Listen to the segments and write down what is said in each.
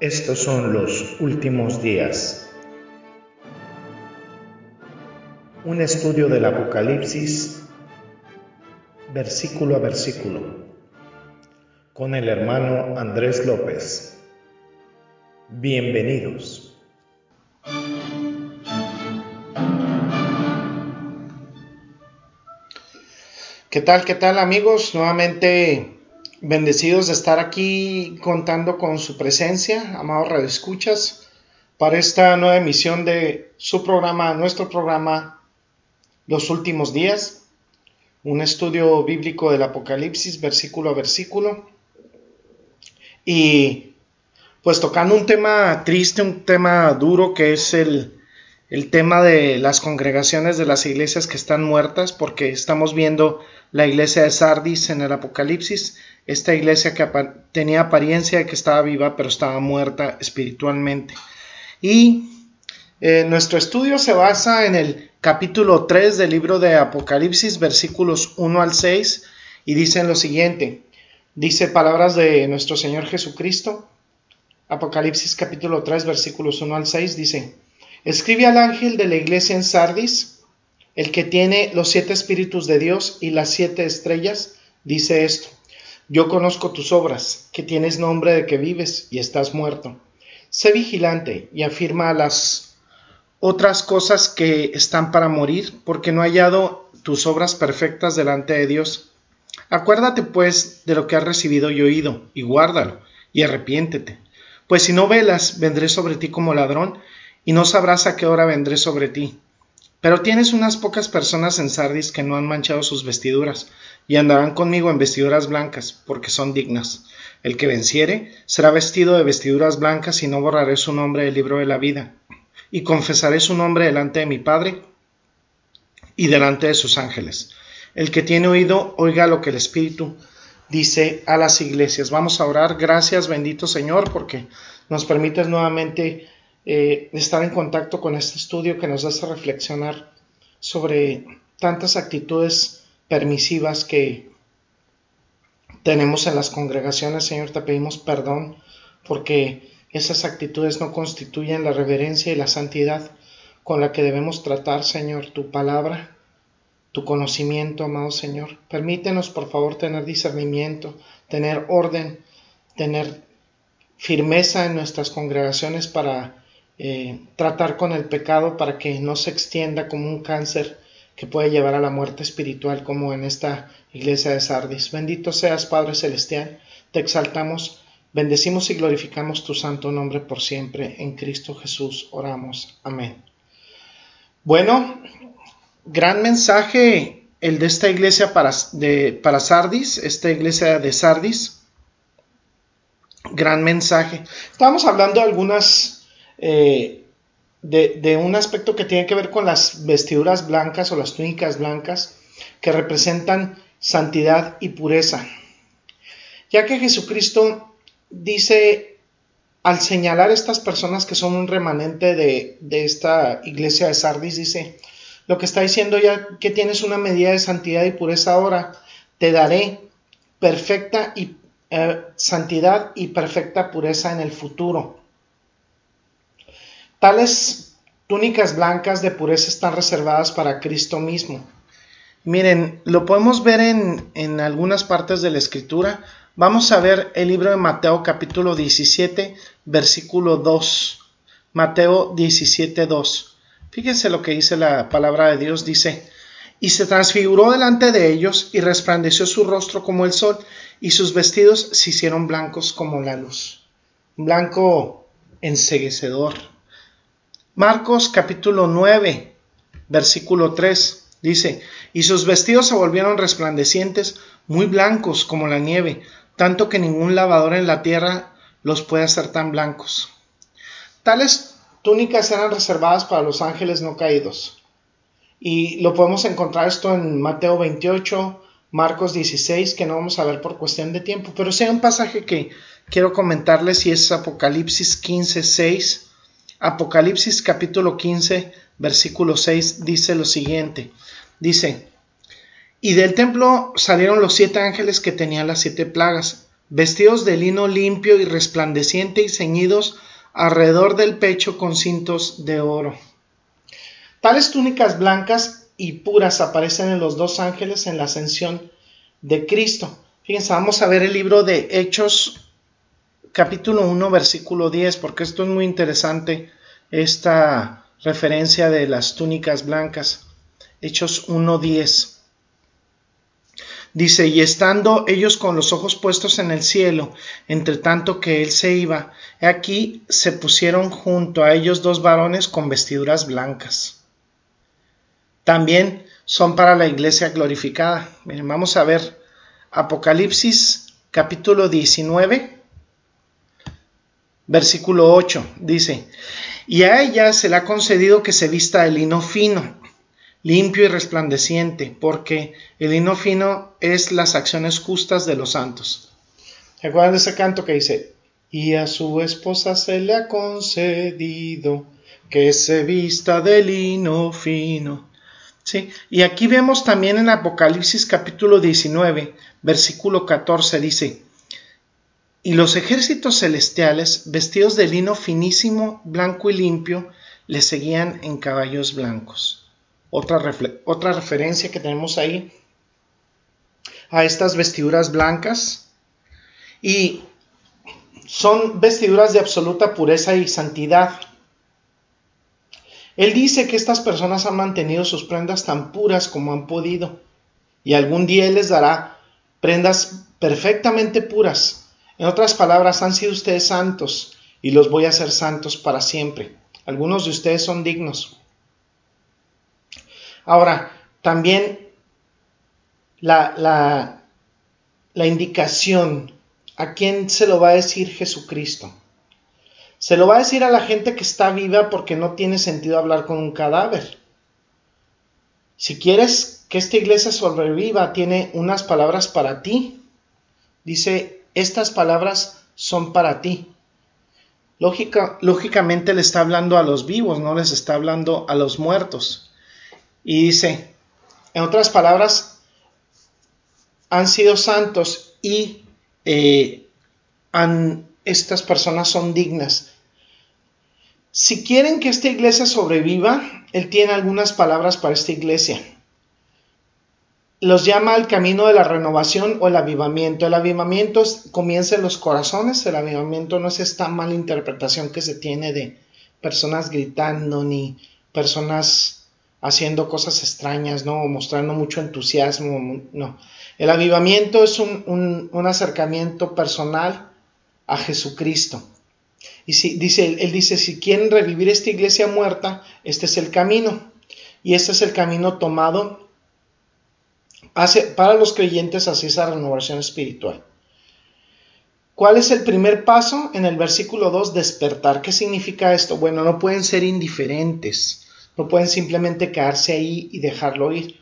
Estos son los últimos días. Un estudio del Apocalipsis versículo a versículo con el hermano Andrés López. Bienvenidos. ¿Qué tal, qué tal amigos? Nuevamente Bendecidos de estar aquí contando con su presencia, amados redescuchas, para esta nueva emisión de su programa, nuestro programa, Los Últimos Días, un estudio bíblico del Apocalipsis, versículo a versículo. Y pues tocando un tema triste, un tema duro que es el, el tema de las congregaciones de las iglesias que están muertas, porque estamos viendo la iglesia de Sardis en el Apocalipsis, esta iglesia que tenía apariencia de que estaba viva, pero estaba muerta espiritualmente. Y eh, nuestro estudio se basa en el capítulo 3 del libro de Apocalipsis, versículos 1 al 6, y dicen lo siguiente, dice palabras de nuestro Señor Jesucristo, Apocalipsis capítulo 3, versículos 1 al 6, dice, escribe al ángel de la iglesia en Sardis, el que tiene los siete espíritus de Dios y las siete estrellas, dice esto. Yo conozco tus obras, que tienes nombre de que vives y estás muerto. Sé vigilante y afirma las otras cosas que están para morir, porque no he hallado tus obras perfectas delante de Dios. Acuérdate pues de lo que has recibido y oído, y guárdalo, y arrepiéntete. Pues si no velas, vendré sobre ti como ladrón, y no sabrás a qué hora vendré sobre ti. Pero tienes unas pocas personas en Sardis que no han manchado sus vestiduras, y andarán conmigo en vestiduras blancas, porque son dignas. El que venciere será vestido de vestiduras blancas, y no borraré su nombre del libro de la vida, y confesaré su nombre delante de mi Padre y delante de sus ángeles. El que tiene oído, oiga lo que el Espíritu dice a las iglesias. Vamos a orar. Gracias, bendito Señor, porque nos permites nuevamente eh, estar en contacto con este estudio que nos hace reflexionar sobre tantas actitudes permisivas que tenemos en las congregaciones. Señor, te pedimos perdón porque esas actitudes no constituyen la reverencia y la santidad con la que debemos tratar, Señor, tu palabra, tu conocimiento, amado Señor. Permítenos, por favor, tener discernimiento, tener orden, tener firmeza en nuestras congregaciones para eh, tratar con el pecado para que no se extienda como un cáncer que puede llevar a la muerte espiritual como en esta iglesia de Sardis. Bendito seas, Padre Celestial, te exaltamos, bendecimos y glorificamos tu santo nombre por siempre. En Cristo Jesús oramos. Amén. Bueno, gran mensaje el de esta iglesia para, de, para Sardis, esta iglesia de Sardis. Gran mensaje. Estamos hablando de algunas eh, de, un aspecto que tiene que ver con las vestiduras blancas o las túnicas blancas que representan santidad y pureza. Ya que Jesucristo dice al señalar estas personas que son un remanente de, esta iglesia de Sardis, dice, lo que está diciendo ya que tienes una medida de santidad y pureza ahora, te daré perfecta y, eh, santidad y perfecta pureza en el futuro. Tales túnicas blancas de pureza están reservadas para Cristo mismo. Miren, lo podemos ver en, en algunas partes de la escritura. Vamos a ver el libro de Mateo capítulo 17, versículo 2. Mateo 17, 2. Fíjense lo que dice la palabra de Dios. Dice, y se transfiguró delante de ellos y resplandeció su rostro como el sol y sus vestidos se hicieron blancos como la luz. Blanco enseguecedor. Marcos capítulo 9, versículo 3 dice, y sus vestidos se volvieron resplandecientes, muy blancos como la nieve, tanto que ningún lavador en la tierra los puede hacer tan blancos. Tales túnicas eran reservadas para los ángeles no caídos. Y lo podemos encontrar esto en Mateo 28, Marcos 16, que no vamos a ver por cuestión de tiempo, pero hay un pasaje que quiero comentarles y es Apocalipsis 15, 6 Apocalipsis capítulo 15, versículo 6 dice lo siguiente. Dice, y del templo salieron los siete ángeles que tenían las siete plagas, vestidos de lino limpio y resplandeciente y ceñidos alrededor del pecho con cintos de oro. Tales túnicas blancas y puras aparecen en los dos ángeles en la ascensión de Cristo. Fíjense, vamos a ver el libro de Hechos, capítulo 1, versículo 10, porque esto es muy interesante, esta referencia de las túnicas blancas. Hechos 1, 10. Dice, y estando ellos con los ojos puestos en el cielo, entre tanto que él se iba, aquí se pusieron junto a ellos dos varones con vestiduras blancas también son para la iglesia glorificada. Miren, vamos a ver Apocalipsis capítulo 19, versículo 8. Dice, y a ella se le ha concedido que se vista de lino fino, limpio y resplandeciente, porque el lino fino es las acciones justas de los santos. ¿Se acuerdan de ese canto que dice, y a su esposa se le ha concedido que se vista de lino fino, y aquí vemos también en Apocalipsis capítulo 19, versículo 14, dice, y los ejércitos celestiales, vestidos de lino finísimo, blanco y limpio, le seguían en caballos blancos. Otra, referencia que tenemos ahí a estas vestiduras blancas. Y son vestiduras de absoluta pureza y santidad. Él dice que estas personas han mantenido sus prendas tan puras como han podido, y algún día Él les dará prendas perfectamente puras. En otras palabras, han sido ustedes santos, y los voy a hacer santos para siempre. Algunos de ustedes son dignos. Ahora, también la, la, la indicación, ¿a quién se lo va a decir Jesucristo? Se lo va a decir a la gente que está viva porque no tiene sentido hablar con un cadáver. Si quieres que esta iglesia sobreviva, tiene unas palabras para ti. Dice, estas palabras son para ti. Lógica, lógicamente le está hablando a los vivos, no les está hablando a los muertos. Y dice, en otras palabras, han sido santos y eh, estas personas son dignas. Si quieren que esta iglesia sobreviva, Él tiene algunas palabras para esta iglesia. Los llama al camino de la renovación o el avivamiento. El avivamiento comienza en los corazones, el avivamiento no es esta mala interpretación que se tiene de personas gritando ni personas haciendo cosas extrañas, ¿no? O mostrando mucho entusiasmo, no. El avivamiento es un, un acercamiento personal a Jesucristo. Y si, dice, él dice, si quieren revivir esta iglesia muerta, este es el camino. Y este es el camino tomado para los creyentes hacia esa renovación espiritual. ¿Cuál es el primer paso? En el versículo 2, despertar. ¿Qué significa esto? Bueno, no pueden ser indiferentes, no pueden simplemente quedarse ahí y dejarlo ir.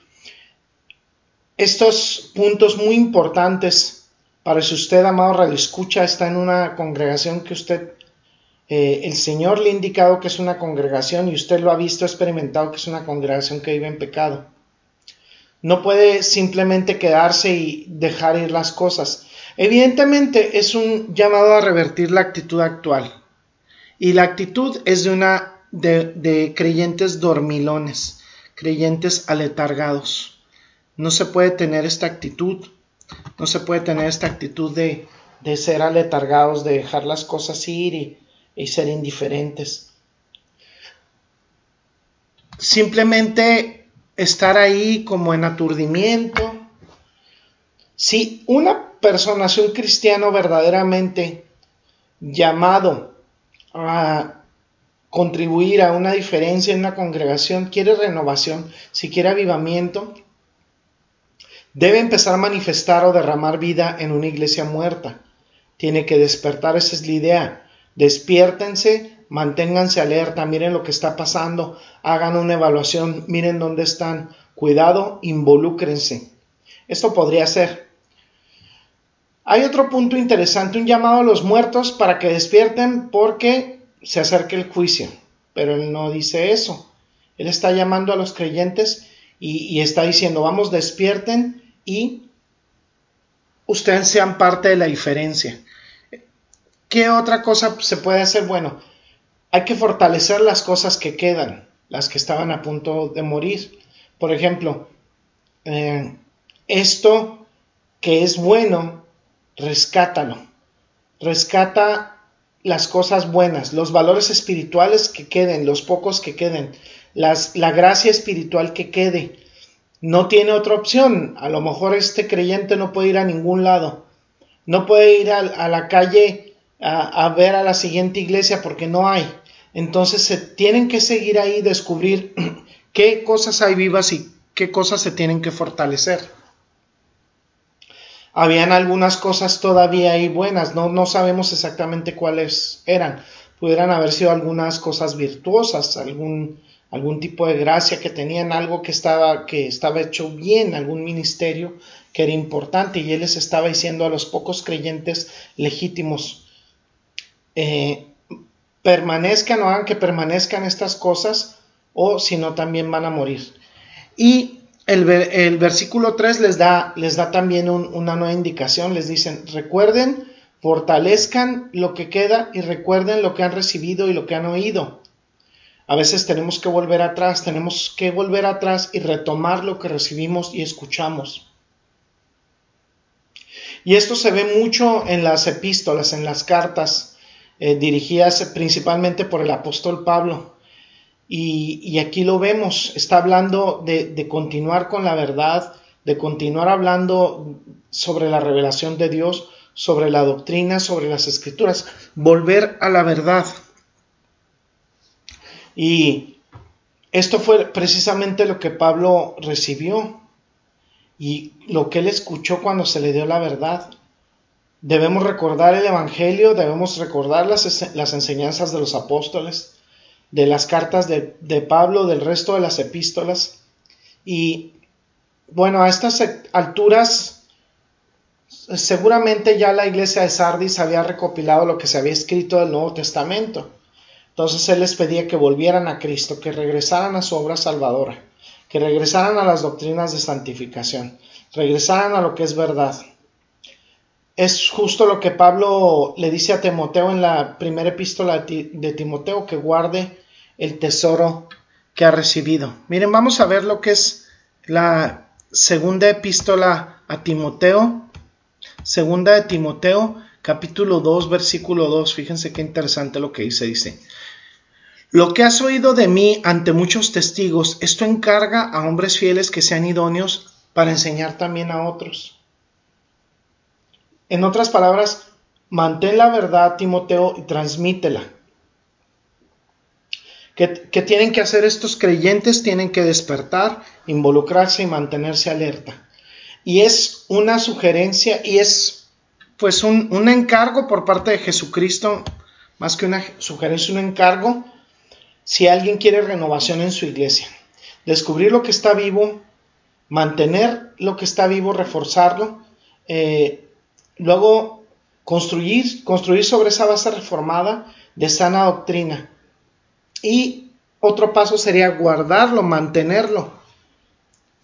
Estos puntos muy importantes para si usted, amado Radio Escucha, está en una congregación que usted, eh, el Señor le ha indicado que es una congregación y usted lo ha visto, experimentado que es una congregación que vive en pecado. No puede simplemente quedarse y dejar ir las cosas. Evidentemente es un llamado a revertir la actitud actual. Y la actitud es de una de, de creyentes dormilones, creyentes aletargados. No se puede tener esta actitud no se puede tener esta actitud de, ser aletargados, de dejar las cosas ir y ser indiferentes. Simplemente estar ahí como en aturdimiento. Si una persona, si un cristiano verdaderamente llamado a contribuir a una diferencia en una congregación, quiere renovación, si quiere avivamiento, Debe empezar a manifestar o derramar vida en una iglesia muerta. Tiene que despertar, esa es la idea. Despiértense, manténganse alerta, miren lo que está pasando, hagan una evaluación, miren dónde están. Cuidado, involúcrense. Esto podría ser. Hay otro punto interesante, un llamado a los muertos para que despierten porque se acerque el juicio. Pero él no dice eso. Él está llamando a los creyentes y, y está diciendo, vamos, despierten y ustedes sean parte de la diferencia. ¿Qué otra cosa se puede hacer? Bueno, hay que fortalecer las cosas que quedan, las que estaban a punto de morir. Por ejemplo, eh, esto que es bueno, rescátalo. Rescata las cosas buenas, los valores espirituales que queden, los pocos que queden, las, la gracia espiritual que quede. No tiene otra opción. A lo mejor este creyente no puede ir a ningún lado. No puede ir a, la calle a, a, ver a la siguiente iglesia porque no hay. Entonces se tienen que seguir ahí, descubrir qué cosas hay vivas y qué cosas se tienen que fortalecer. Habían algunas cosas todavía ahí buenas, no, no sabemos exactamente cuáles eran. Pudieran haber sido algunas cosas virtuosas, algún, algún tipo de gracia que tenían, algo que estaba, que estaba hecho bien, algún ministerio que era importante y él les estaba diciendo a los pocos creyentes legítimos, eh, permanezcan o hagan que permanezcan estas cosas o si no también van a morir. Y el, versículo 3 les da, les da también una nueva indicación, les dicen, recuerden, fortalezcan lo que queda y recuerden lo que han recibido y lo que han oído. A veces tenemos que volver atrás, tenemos que volver atrás y retomar lo que recibimos y escuchamos. Y esto se ve mucho en las epístolas, en las cartas eh, dirigidas principalmente por el apóstol Pablo. Y, aquí lo vemos, está hablando de, continuar con la verdad, de continuar hablando sobre la revelación de Dios, sobre la doctrina, sobre las escrituras, volver a la verdad. Y esto fue precisamente lo que Pablo recibió y lo que él escuchó cuando se le dio la verdad. Debemos recordar el Evangelio, debemos recordar las, enseñanzas de los apóstoles, de las cartas de, Pablo, del resto de las epístolas. Y bueno, a estas alturas seguramente ya la iglesia de Sardis había recopilado lo que se había escrito del Nuevo Testamento. Entonces él les pedía que volvieran a Cristo, que regresaran a su obra salvadora, que regresaran a las doctrinas de santificación, regresaran a lo que es verdad. Es justo lo que Pablo le dice a Timoteo en la primera epístola de Timoteo, que guarde el tesoro que ha recibido. Miren, vamos a ver lo que es la segunda epístola a Timoteo. Segunda de Timoteo, capítulo 2, versículo 2. Fíjense qué interesante lo que dice. Dice, lo que has oído de mí ante muchos testigos, esto encarga a hombres fieles que sean idóneos para enseñar también a otros. En otras palabras, mantén la verdad, Timoteo, y transmítela. ¿Qué, tienen que hacer estos creyentes? Tienen que despertar, involucrarse y mantenerse alerta. Y es una sugerencia y es pues un, un encargo por parte de Jesucristo, más que una sugerencia, un encargo, si alguien quiere renovación en su iglesia. Descubrir lo que está vivo, mantener lo que está vivo, reforzarlo, eh, Luego, construir, construir sobre esa base reformada de sana doctrina. Y otro paso sería guardarlo, mantenerlo,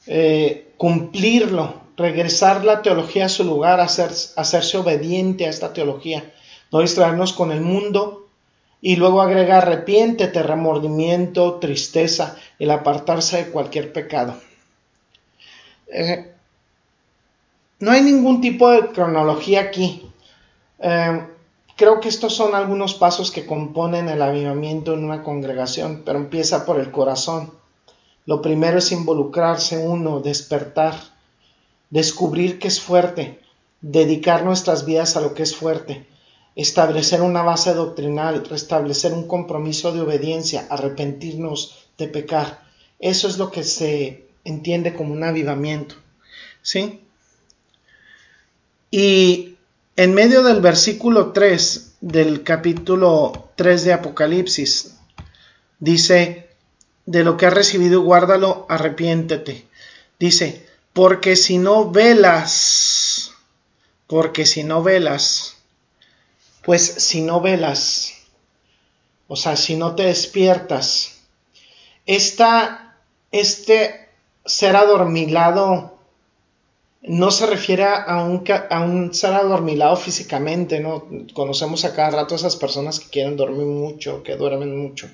eh, cumplirlo, regresar la teología a su lugar, hacerse obediente a esta teología, no distraernos con el mundo y luego agrega arrepiéntete, remordimiento, tristeza, el apartarse de cualquier pecado. Eh, no hay ningún tipo de cronología aquí. Eh, creo que estos son algunos pasos que componen el avivamiento en una congregación, pero empieza por el corazón. Lo primero es involucrarse uno, despertar, descubrir que es fuerte, dedicar nuestras vidas a lo que es fuerte, establecer una base doctrinal, restablecer un compromiso de obediencia, arrepentirnos de pecar. Eso es lo que se entiende como un avivamiento. ¿Sí? Y en medio del versículo 3 del capítulo 3 de Apocalipsis, dice, de lo que has recibido, guárdalo, arrepiéntete. Dice, porque si no velas, porque si no velas, pues si no velas, o sea, si no te despiertas, esta, este ser adormilado no se refiere a un, a un ser adormilado físicamente, ¿no? Conocemos a cada rato a esas personas que quieren dormir mucho, que duermen mucho,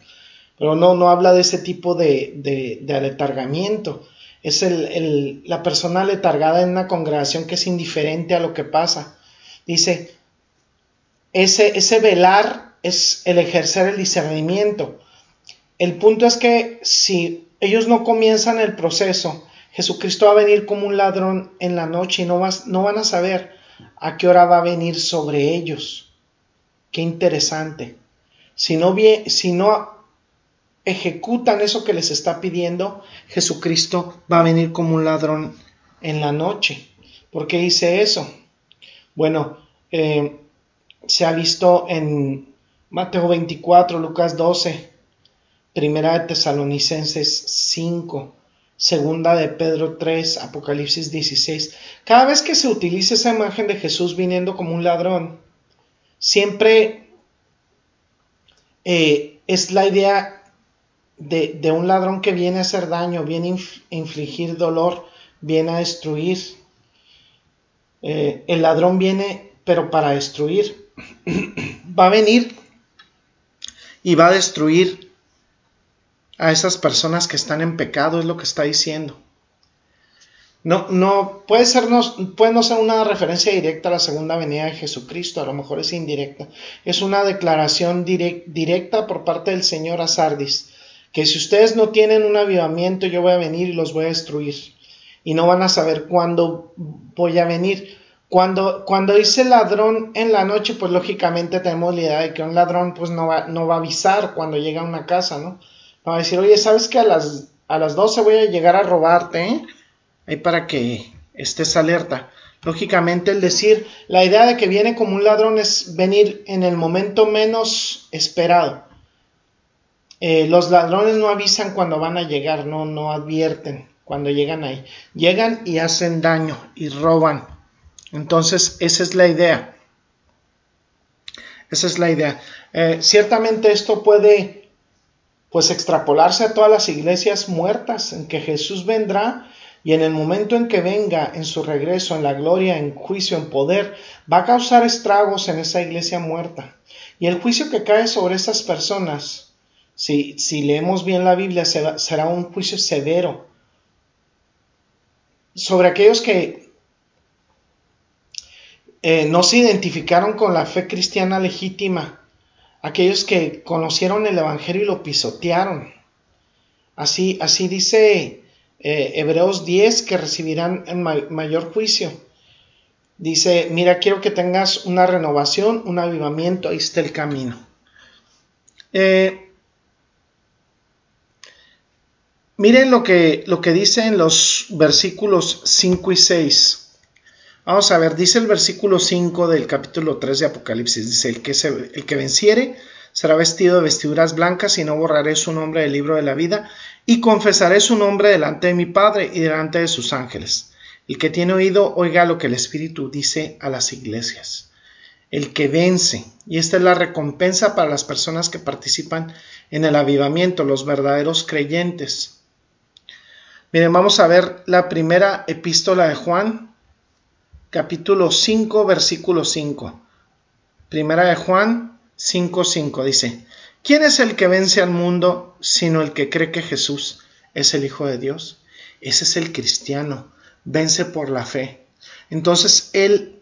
pero no, no habla de ese tipo de, de, aletargamiento. Es el, el, la persona letargada en una congregación que es indiferente a lo que pasa. Dice, ese, ese velar es el ejercer el discernimiento. El punto es que si ellos no comienzan el proceso, Jesucristo va a venir como un ladrón en la noche y no, no van a saber a qué hora va a venir sobre ellos. Qué interesante. Si no, si no ejecutan eso que les está pidiendo, Jesucristo va a venir como un ladrón en la noche. ¿Por qué dice eso? Bueno, eh, se ha visto en Mateo 24, Lucas 12, Primera de Tesalonicenses 5, Segunda de Pedro 3, Apocalipsis 16. Cada vez que se utiliza esa imagen de Jesús viniendo como un ladrón, siempre eh, es la idea de, un ladrón que viene a hacer daño, viene a infligir dolor, viene a destruir. Eh, el ladrón viene, pero para destruir. va a venir y va a destruir a esas personas que están en pecado, es lo que está diciendo. No, no, puede, ser, no, puede no ser una referencia directa a la segunda venida de Jesucristo, a lo mejor es indirecta. Es una declaración directa por parte del Señor a Sardis, que si ustedes no tienen un avivamiento, yo voy a venir y los voy a destruir. Y no van a saber cuándo voy a venir. Cuando, cuando dice ladrón en la noche, pues lógicamente tenemos la idea de que un ladrón pues no va, no va a avisar cuando llega a una casa, ¿no? Va a decir, oye, ¿sabes que a las, a las 12 voy a llegar a robarte? Eh? Ahí para que estés alerta. Lógicamente el decir, la idea de que viene como un ladrón es venir en el momento menos esperado. Eh, los ladrones no avisan cuando van a llegar, no, no advierten cuando llegan ahí. Llegan y hacen daño y roban. Entonces, esa es la idea. Esa es la idea. Eh, ciertamente esto puede pues extrapolarse a todas las iglesias muertas en que Jesús vendrá y en el momento en que venga en su regreso, en la gloria, en juicio, en poder, va a causar estragos en esa iglesia muerta. Y el juicio que cae sobre esas personas, si, si leemos bien la Biblia, será un juicio severo sobre aquellos que eh, no se identificaron con la fe cristiana legítima aquellos que conocieron el Evangelio y lo pisotearon. Así, así dice eh, Hebreos 10 que recibirán el mayor juicio. Dice, mira, quiero que tengas una renovación, un avivamiento, ahí está el camino. Eh, miren lo que, lo que dice en los versículos 5 y 6. Vamos a ver, dice el versículo 5 del capítulo 3 de Apocalipsis, dice, el que, el que venciere será vestido de vestiduras blancas y no borraré su nombre del libro de la vida y confesaré su nombre delante de mi Padre y delante de sus ángeles. El que tiene oído, oiga lo que el Espíritu dice a las iglesias. El que vence, y esta es la recompensa para las personas que participan en el avivamiento, los verdaderos creyentes. Miren, vamos a ver la primera epístola de Juan, capítulo 5, versículo 5. Primera de Juan 5, 5 dice, ¿quién es el que vence al mundo sino el que cree que Jesús es el Hijo de Dios? Ese es el cristiano, vence por la fe. Entonces Él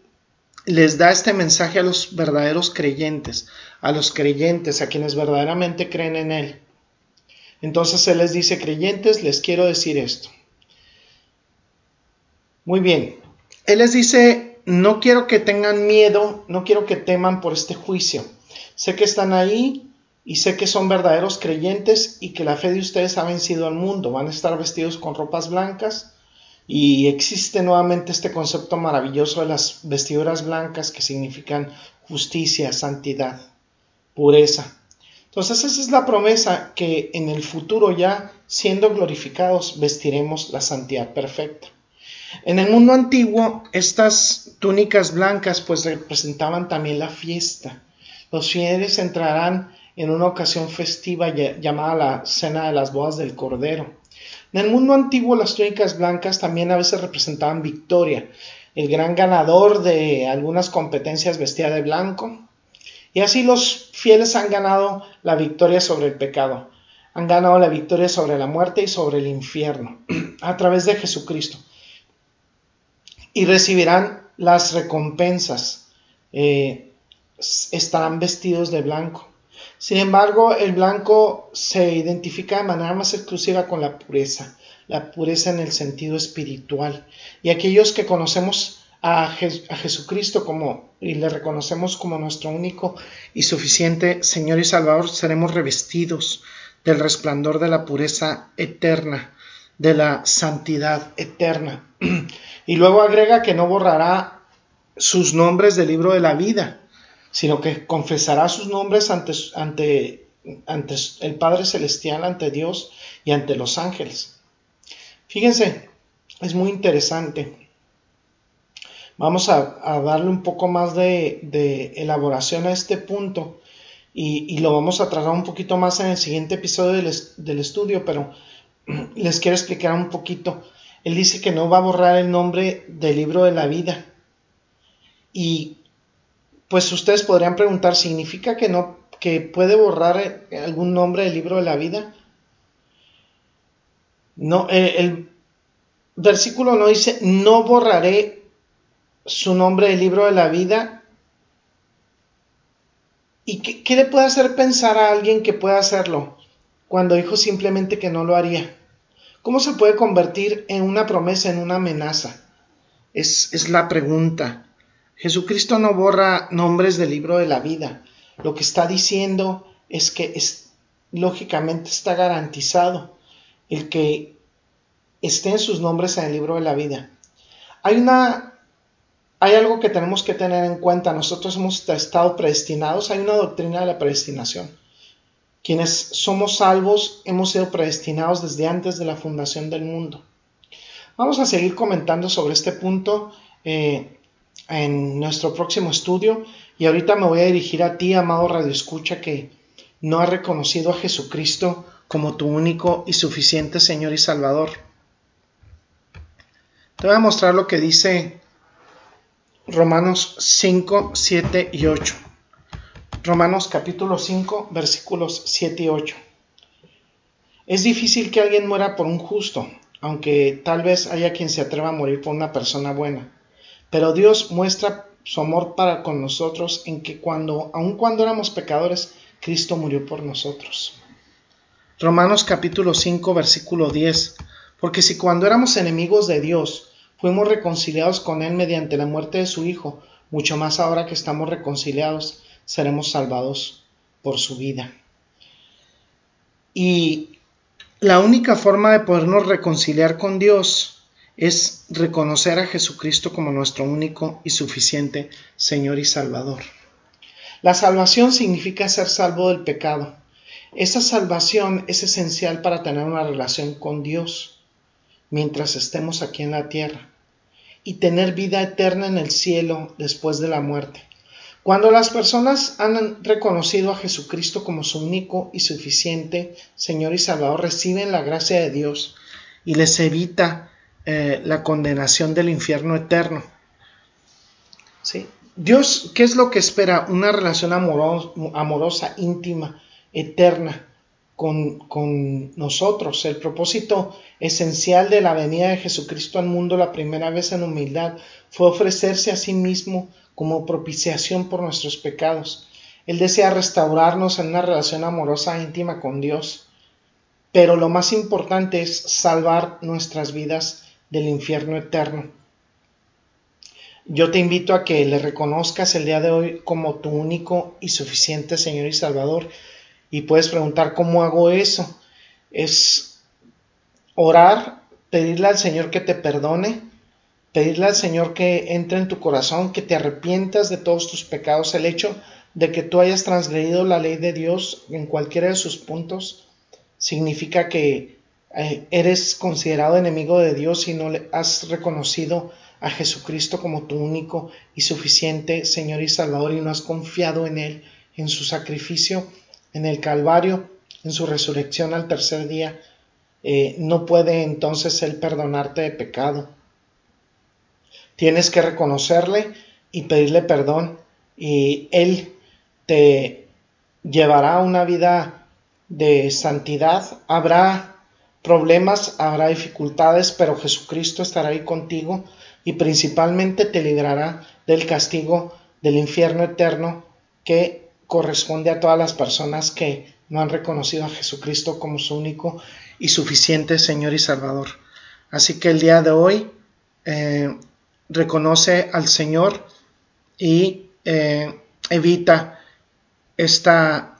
les da este mensaje a los verdaderos creyentes, a los creyentes, a quienes verdaderamente creen en Él. Entonces Él les dice, creyentes, les quiero decir esto. Muy bien, él les dice, no quiero que tengan miedo, no quiero que teman por este juicio. Sé que están ahí y sé que son verdaderos creyentes y que la fe de ustedes ha vencido al mundo. Van a estar vestidos con ropas blancas y existe nuevamente este concepto maravilloso de las vestiduras blancas que significan justicia, santidad, pureza. Entonces esa es la promesa que en el futuro ya siendo glorificados vestiremos la santidad perfecta. En el mundo antiguo, estas túnicas blancas pues representaban también la fiesta. Los fieles entrarán en una ocasión festiva llamada la Cena de las Bodas del Cordero. En el mundo antiguo las túnicas blancas también a veces representaban victoria. El gran ganador de algunas competencias vestía de blanco. Y así los fieles han ganado la victoria sobre el pecado. Han ganado la victoria sobre la muerte y sobre el infierno a través de Jesucristo. Y recibirán las recompensas. Eh, estarán vestidos de blanco. Sin embargo, el blanco se identifica de manera más exclusiva con la pureza, la pureza en el sentido espiritual. Y aquellos que conocemos a, Jesucristo como y le reconocemos como nuestro único y suficiente Señor y Salvador, seremos revestidos del resplandor de la pureza eterna, de la santidad eterna. Y luego agrega que no borrará sus nombres del libro de la vida sino que confesará sus nombres ante, ante, ante el Padre Celestial, ante Dios y ante los ángeles. Fíjense, es muy interesante. Vamos a, darle un poco más de, elaboración a este punto y, lo vamos a tratar un poquito más en el siguiente episodio del, del estudio, pero les quiero explicar un poquito. Él dice que no va a borrar el nombre del libro de la vida. Y pues ustedes podrían preguntar, ¿significa que no, que puede borrar algún nombre del libro de la vida? No, eh, el, versículo no dice, no borraré su nombre del libro de la vida. ¿Y qué, le puede hacer pensar a alguien que pueda hacerlo cuando dijo simplemente que no lo haría? ¿Cómo se puede convertir en una promesa, en una amenaza? Es, es la pregunta. Jesucristo no borra nombres del libro de la vida. Lo que está diciendo es que es, lógicamente está garantizado el que estén sus nombres en el libro de la vida. Hay una hay algo que tenemos que tener en cuenta. Nosotros hemos estado predestinados. Hay una doctrina de la predestinación. Quienes somos salvos hemos sido predestinados desde antes de la fundación del mundo. Vamos a seguir comentando sobre este punto. Eh, en nuestro próximo estudio. Y ahorita me voy a dirigir a ti, amado Radio Escucha, que no has reconocido a Jesucristo como tu único y suficiente Señor y Salvador. Te voy a mostrar lo que dice Romanos 5, 7 y 8. Romanos capítulo 5, versículos 7 y 8. Es difícil que alguien muera por un justo, aunque tal vez haya quien se atreva a morir por una persona buena. Pero Dios muestra su amor para con nosotros en que cuando, aun cuando éramos pecadores, Cristo murió por nosotros. Romanos capítulo 5 versículo 10. Porque si cuando éramos enemigos de Dios, fuimos reconciliados con Él mediante la muerte de su Hijo, mucho más ahora que estamos reconciliados, seremos salvados por su vida. Y la única forma de podernos reconciliar con Dios es reconocer a Jesucristo como nuestro único y suficiente Señor y Salvador. La salvación significa ser salvo del pecado. Esa salvación es esencial para tener una relación con Dios mientras estemos aquí en la tierra y tener vida eterna en el cielo después de la muerte. Cuando las personas han reconocido a Jesucristo como su único y suficiente Señor y Salvador, reciben la gracia de Dios y les evita eh, la condenación del infierno eterno. Dios, ¿qué es lo que espera? Una relación amorosa, íntima, eterna con, nosotros. El propósito esencial de la venida de Jesucristo al mundo la primera vez en humildad fue ofrecerse a sí mismo como propiciación por nuestros pecados. Él desea restaurarnos en una relación amorosa íntima con Dios. Pero lo más importante es salvar nuestras vidas del infierno eterno. Yo te invito a que le reconozcas el día de hoy como tu único y suficiente Señor y Salvador. Y puedes preguntar cómo hago eso. Es orar, pedirle al Señor que te perdone, pedirle al Señor que entre en tu corazón, que te arrepientas de todos tus pecados. El hecho de que tú hayas transgredido la ley de Dios en cualquiera de sus puntos significa que eh, eres considerado enemigo de Dios si no has reconocido a Jesucristo como tu único y suficiente Señor y Salvador y no has confiado en Él, en su sacrificio, en el Calvario, en su resurrección al tercer día eh, no puede entonces Él perdonarte de pecado. Tienes que reconocerle y pedirle perdón y Él te llevará a una vida de santidad. Habrá problemas, habrá dificultades, pero Jesucristo estará ahí contigo y principalmente te librará del castigo del infierno eterno que corresponde a todas las personas que no han reconocido a Jesucristo como su único y suficiente Señor y Salvador. Así que el día de hoy eh, reconoce al Señor y eh, evita esta,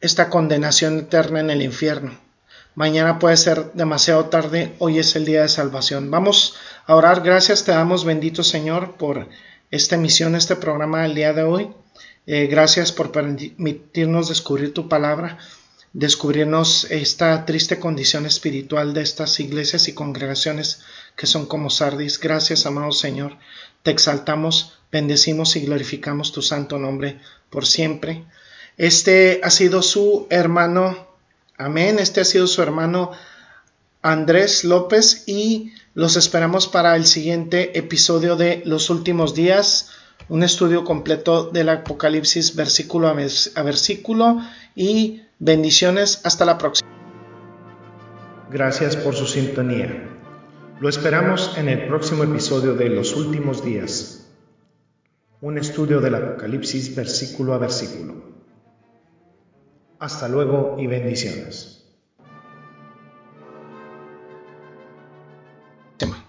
esta condenación eterna en el infierno. Mañana puede ser demasiado tarde, hoy es el día de salvación. Vamos a orar, gracias te damos bendito Señor por esta emisión, este programa del día de hoy. Eh, gracias por permitirnos descubrir tu palabra, descubrirnos esta triste condición espiritual de estas iglesias y congregaciones que son como Sardis. Gracias, amado Señor. Te exaltamos, bendecimos y glorificamos tu santo nombre por siempre. Este ha sido su hermano Amén. Este ha sido su hermano Andrés López y los esperamos para el siguiente episodio de Los Últimos Días, un estudio completo del Apocalipsis versículo a versículo y bendiciones hasta la próxima. Gracias por su sintonía. Lo esperamos en el próximo episodio de Los Últimos Días, un estudio del Apocalipsis versículo a versículo. Hasta luego y bendiciones.